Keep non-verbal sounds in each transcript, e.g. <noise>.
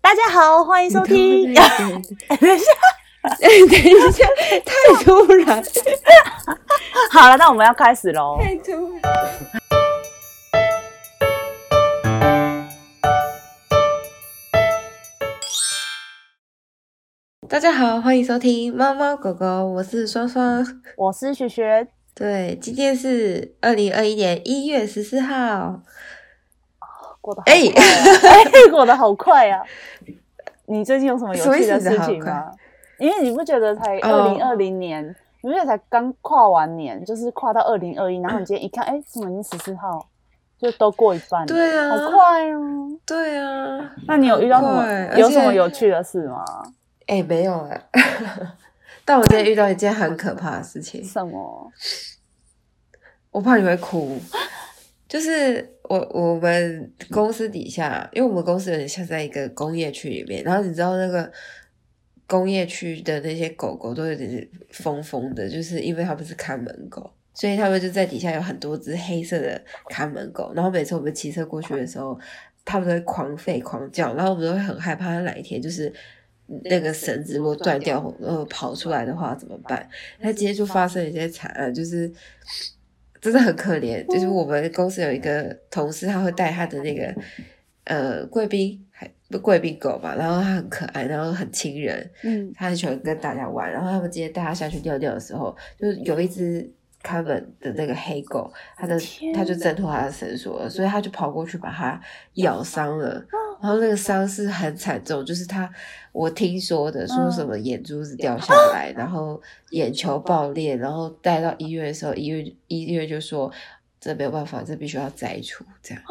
大家好，欢迎收听。等一下，<laughs> 哎，等一下，太突然，好了，那我们要开始喽。太突然。大家好，欢迎收听猫猫狗狗，我是双双。我是雪雪，对，今天是二零二一年一月十四号。过得好快啊哎，过得好快啊！你最近有什么有趣的事情吗？因为你不觉得才哦二零二零年，你不觉得才刚跨完年，就是跨到二零二一，然后你今天一看，哎，怎么已经十四号，就都过一半了，对啊好快哦。对啊，那你有遇到什么有什么有趣的事吗？哎、没有哎、<laughs> 但我今天遇到一件很可怕的事情，什么？我怕你会哭。就是我我们公司底下，因为我们公司有点像在一个工业区里面，然后你知道那个工业区的那些狗狗都有点疯疯的，就是因为他们是看门狗，所以他们就在底下有很多只黑色的看门狗，然后每次我们骑车过去的时候，他们都会狂吠狂叫，然后我们都会很害怕，哪一天就是。那个绳子如果断掉，呃，跑出来的话怎么办？那今天就发生一些惨案，就是真的很可怜。就是我们公司有一个同事，他会带他的那个呃贵宾，还不贵宾狗嘛，然后他很可爱，然后很亲人，嗯，他很喜欢跟大家玩。然后他们今天带他下去尿尿的时候，就是有一只看门的那个黑狗，它的天它就挣脱它的绳索了，所以他就跑过去把它咬伤了。然后那个伤是很惨重，就是他我听说的，说什么眼珠子掉下来，然后 <laughs> 眼球爆裂，然后带到医院的时候，医院医院就说这没有办法，这必须要摘除这样。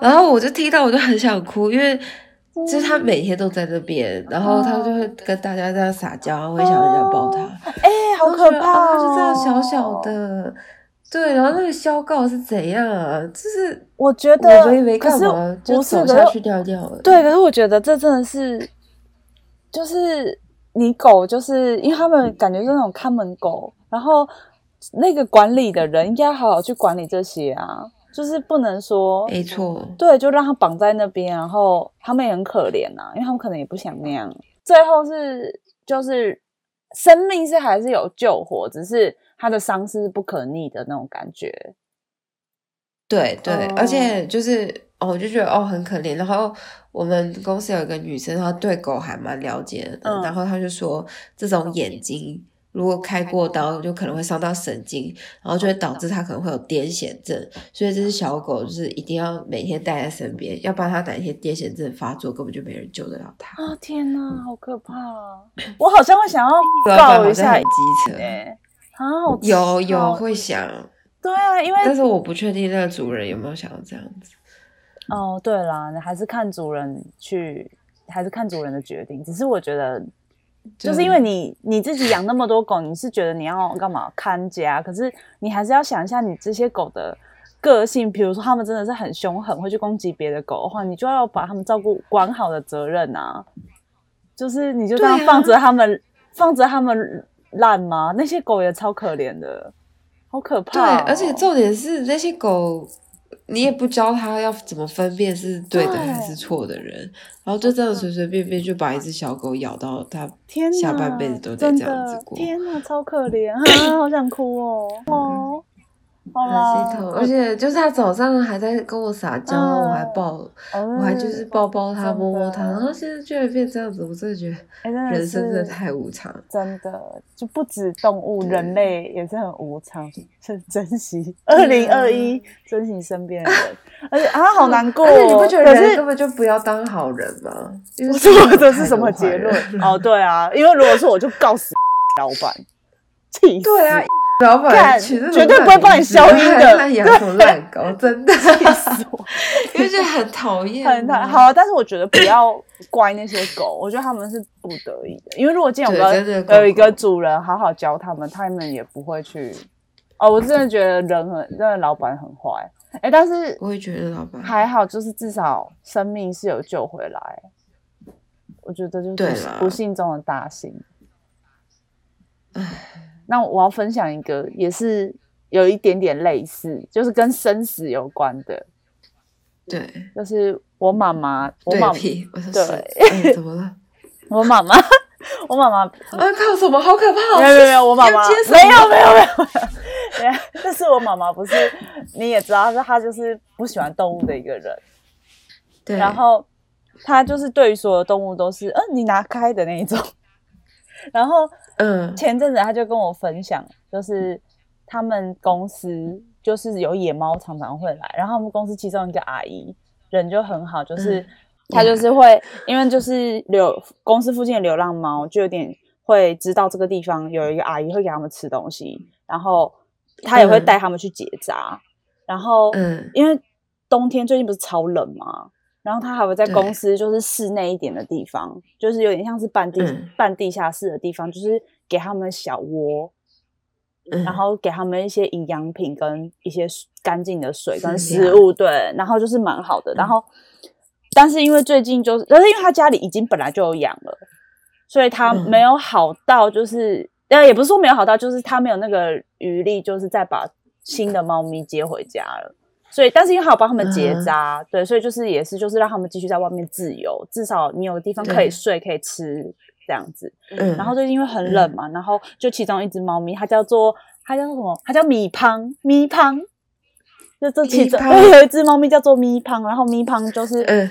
然后我就听到我就很想哭，因为就是他每天都在那边，然后他就会跟大家这样撒娇，会想人家抱他。哎，好可怕就这样小小的，对，然后那个消告是怎样啊？就是我觉得我们也没干可是嘛，就走下去尿尿了。对，可是我觉得这真的是，就是你狗，就是因为他们感觉是那种看门狗，然后那个管理的人应该好好去管理这些啊，就是不能说没错，对，就让它绑在那边，然后他们也很可怜啊，因为他们可能也不想那样。最后是就是生命是还是有救活，只是他的伤是不可逆的那种感觉。对对，哦而且就是哦，我就觉得哦很可怜。然后我们公司有一个女生，她对狗还蛮了解的，嗯然后她就说，这种眼睛如果开过刀，就可能会伤到神经，然后就会导致它可能会有癫痫症。所以这只小狗就是一定要每天带在身边，要不然它哪一天癫痫症发作，根本就没人救得了它。啊天哪，好可怕啊！我好像会想要 <laughs> 老板告一下机车，哎、啊，有有会想，对啊，因为但是我不确定那个主人有没有想要这样子。哦，对啦，你还是看主人去，还是看主人的决定。只是我觉得，就是因为你你自己养那么多狗，你是觉得你要干嘛看家，可是你还是要想一下你这些狗的个性。比如说，它们真的是很凶狠，会去攻击别的狗的话，你就要把它们照顾管好的责任啊。就是你就这样放着它们，放着它们烂吗？<laughs> 那些狗也超可怜的，好可，怕哦、而且重点是那些狗，你也不教它要怎么分辨是对的对还是错的人，然后就这样随随便便就把一只小狗咬到它天，下半辈子都得真这样子的过，天哪，超可怜啊！<laughs> 好想哭哦。哦，好很啦，心痛。而且就是他早上还在跟我撒娇，嗯我还抱，哦我还就是抱抱他、摸摸他，然后现在居然变这样子，我真的觉得人生真的太无常。真的就不止动物，人类也是很无常，是珍惜 <laughs> 二零二一，珍惜身边的人。<laughs> 而且啊，好难过、哦。而且你不觉得人根本就不要当好人吗？我说的是什么结论？哦，对啊，因为如果是我就告死 <laughs> 老板，气死！对啊，老板干取这种绝对不会帮你消音的烂烂养什么烂狗，真的，气死我！因为就很讨厌啊，很讨好啊，但是我觉得不要怪那些狗，我觉得他们是不得已的，因为如果今天有对真的狗个有一个主人好好教他们，他们也不会去。哦，我真的觉得人很，真的老板很坏。哎，但是我也觉得老板还好，就是至少生命是有救回来。我觉得就是不幸中的大幸。那我要分享一个，也是有一点点类似，就是跟生死有关的。对，就是我妈妈，我妈对屁，我说对 <laughs> 怎么了？我妈妈，我妈妈啊靠，什么好可怕！没有没有我妈妈没有没有没有没有，但是我妈妈不是你也知道，是她就是不喜欢动物的一个人，对，然后她就是对于所有动物都是，嗯，你拿开的那一种。<laughs> 然后嗯前阵子他就跟我分享，就是他们公司就是有野猫常常会来，然后他们公司其中一个阿姨人就很好，就是。嗯她就是会，因为就是流公司附近的流浪猫，就有点会知道这个地方有一个阿姨会给他们吃东西，然后她也会嗯带他们去结扎。然后，嗯因为冬天最近不是超冷嘛，然后他还会在公司就是室内一点的地方，就是有点像是半地、嗯半地下室的地方，就是给他们小窝，嗯，然后给他们一些营养品跟一些干净的水跟食物，对，然后就是蛮好的。然后，但是因为最近就是，但是因为他家里已经本来就有养了，所以他嗯没有好到就是，呃、也不是说没有好到，就是他没有那个余力，就是再把新的猫咪接回家了。所以，但是因为还有帮他们结嗯扎，对，所以就是也是就是让他们继续在外面自由，至少你有个地方可以睡，可以吃这样子。嗯，然后最近因为很冷嘛，然后就其中一只猫咪，它叫做它叫做什么？它叫米胖，米胖。就这其中 <laughs> 有一只猫咪叫做咪胖，然后咪胖就是、嗯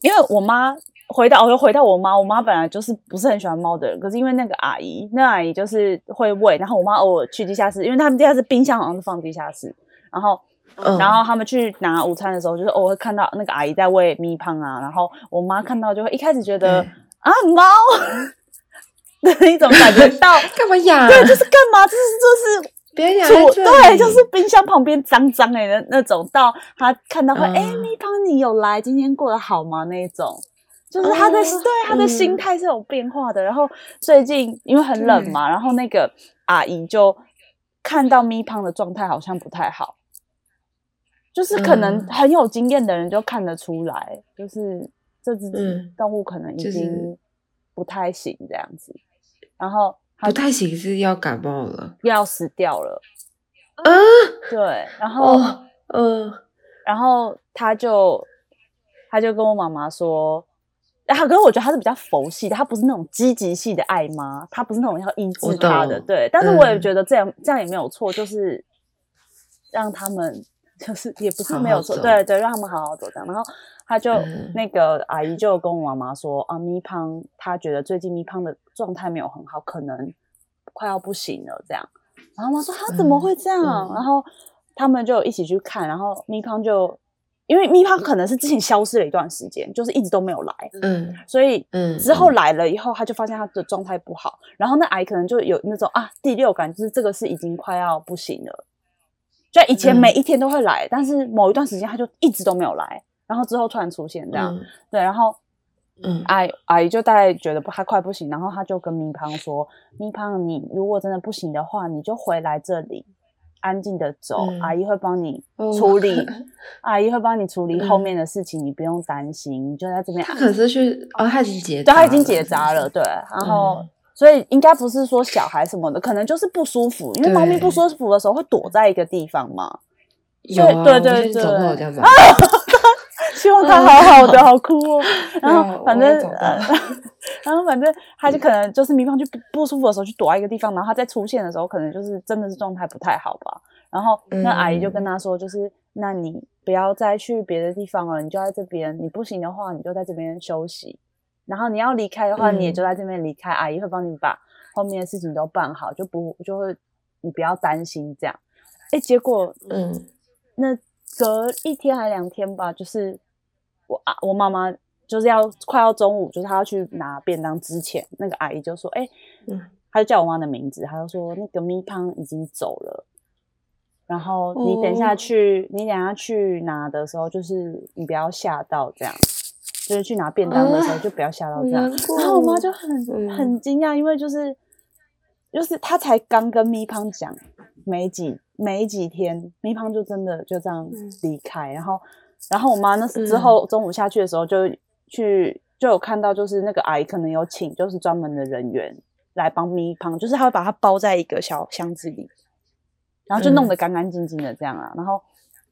因为我妈回到，我又回到我妈，我妈本来就是不是很喜欢猫的人，可是因为那个阿姨，那阿姨就是会喂，然后我妈偶尔去地下室，因为他们地下室冰箱好像是放地下室，然后嗯，然后他们去拿午餐的时候，就是偶尔会看到那个阿姨在喂咪胖啊，然后我妈看到就会一开始觉得对啊猫？<laughs> 的一种感觉到，<laughs> 干嘛养？对，就是干嘛？这是这是别养厨在这里，对，就是冰箱旁边脏脏哎的那种，到他看到会嗯哎咪胖你有来，今天过得好吗？那一种。就是他的、哦对他的心嗯态是有变化的，然后最近因为很冷嘛，然后那个阿姨就看到咪胖的状态好像不太好，就是可能嗯很有经验的人就看得出来，就是这只嗯动物可能已就是经不太行这样子，然后不太行，是要感冒了。要死掉了，啊，对，然后、哦，嗯然后他就他就跟我妈妈说。啊，可是我觉得他是比较佛系的，他不是那种积极系的爱妈，他不是那种要医我治他的，懂对。但是我也嗯觉得这样、这样也没有错，就是让他们就是也不是没有错，对对，让他们好好走这样。然后他就、嗯那个阿姨就跟我妈妈说啊，咪胖，她觉得最近咪胖的状态没有很好，可能快要不行了这样。然后我妈说他怎么会这样？嗯然后他们就一起去看，然后咪胖就因为咪胖可能是之前消失了一段时间，就是一直都没有来，嗯所以嗯，之后来了以后，他就发现他的状态不好，然后那阿姨可能就有那种啊第六感，就是这个是已经快要不行了。就以前嗯。每一天都会来，但是某一段时间他就一直都没有来，然后之后突然出现这样，嗯。对，然后嗯。阿姨阿姨就大概觉得不，他快不行，然后他就跟明胖说：“明胖，你如果真的不行的话，你就回来这里，安静的走，嗯。阿姨会帮你哦处理，<laughs> 阿姨会帮你处理后嗯面的事情，你不用担心，你就在这边他可是去哦，他已经结对，他已经结扎了，对，然后、嗯所以应该不是说小孩什么的，可能就是不舒服，因为猫咪不舒服的时候会躲在一个地方嘛。有啊，我对对对这样子。<laughs> 希望它好好的，好哭哦。然后反正呃，<laughs> 然后反正他就可能就是咪方就不不舒服的时候去躲在一个地方，然后他再出现的时候，可能就是真的是状态不太好吧。然后那阿姨就跟他说，就是、那你不要再去别的地方了，你就在这边。你不行的话，你就在这边休息。然后你要离开的话，你也嗯。就在这边离开，阿姨会帮你把后面的事情都办好，就不就会你不要担心这样。哎，结果嗯。那隔一天还两天吧，就是我啊，我妈妈就是要快要中午，就是她要去拿便当之前，那个阿姨就说：“哎、嗯。她就叫我妈的名字，她就说那个咪胖已经走了，然后你等一下哦。去，你等一下去拿的时候，就是你不要吓到这样，就是去拿便当的时候啊就不要吓到好这样。然后我妈哦就很嗯。很惊讶，因为就是就是她才刚跟咪胖讲没几没几天，咪胖就真的就这样嗯。离开，然后然后我妈那时之嗯。后中午下去的时候就去就有看到，就是那个阿姨可能有请就是专门的人员来帮咪胖，就是她会把它包在一个小箱子里，然后就弄嗯。得干干净净的这样啊，然后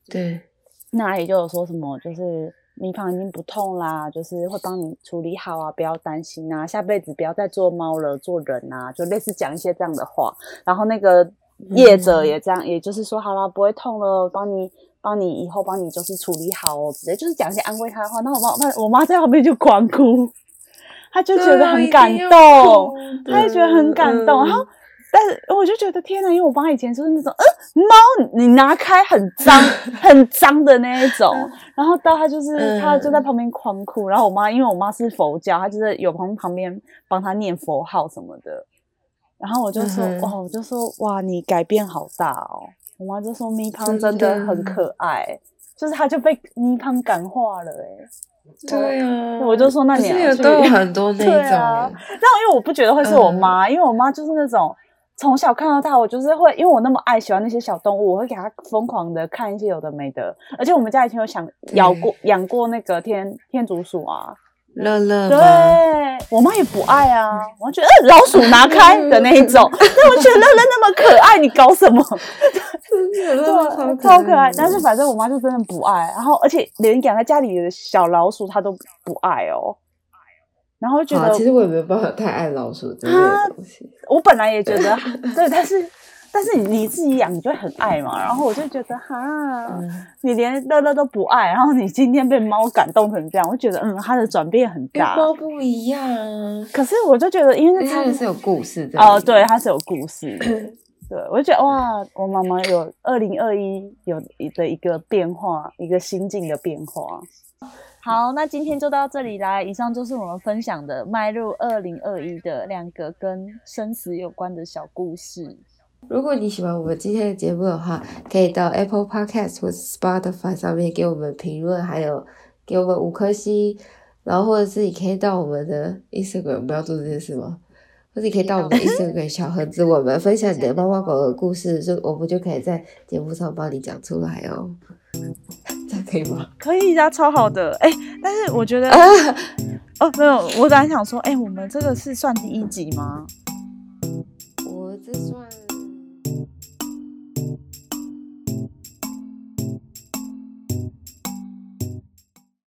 对，那阿姨就有说什么，就是蜜糖已经不痛啦，就是会帮你处理好啊，不要担心啊，下辈子不要再做猫了，做人啊，就类似讲一些这样的话。然后那个业者也这样，也就是说好了，不会痛了，帮你帮你以后帮你就是处理好哦，直接就是讲一些安慰他的话。那我妈我我妈在旁边就狂哭，她就觉得很感动，她就觉得很感动，然后。但是我就觉得天哪，因为我妈以前就是那种，呃，猫你拿开很脏 <laughs> 很脏的那一种，然后到她就是她就在旁边狂哭，然后我妈因为我妈是佛教，她就是有旁旁边帮她念佛号什么的，然后我就说哇，我就说哇，你改变好大哦，我妈就说咪胖真的。很可爱，就是她就被咪胖感化了哎，对啊，我就说那你都有很多那 <laughs> 种，然后因为我不觉得会是我妈，因为我妈就是那种。从小看到大，我就是会，因为我那么爱喜欢那些小动物，我会给它疯狂的看一些有的没的。而且我们家以前有想养过养过那个天天竺鼠啊，乐乐。对，我妈也不爱啊，我觉得老鼠拿开的那一种。<laughs> 那我觉得乐乐那么可爱，你搞什么？<laughs> 对，超可爱。但是反正我妈就真的不爱，然后而且连养在家里的小老鼠她都不爱哦。然后觉得，其实我也没有办法太爱老鼠这类东西。我本来也觉得，<laughs> 对，但是但是你自己养，你就会很爱嘛。然后我就觉得，哈，你连乐乐都不爱，然后你今天被猫感动成这样，我觉得，嗯，它的转变很大。猫不一样，可是我就觉得，因为它是有故事的哦，对，它是有故事。对，我就觉得哇，我妈妈有二零二一有的一个变化，一个心境的变化。好，那今天就到这里啦。以上就是我们分享的迈入二零二一的两个跟生死有关的小故事。如果你喜欢我们今天的节目的话，可以到 Apple Podcast 或 Spotify 上面给我们评论，还有给我们五颗星。然后或者是你可以到我们的 Instagram，不要做这件事吗？或者你可以到我们的 Instagram 小盒子，我们分享你的猫猫狗的故事，就我们就可以在节目上帮你讲出来哦。这可以吗？可以啊，超好的。哎，但是我觉得，哦，没有，我本来想说，哎，我们这个是算第一集吗？我这算。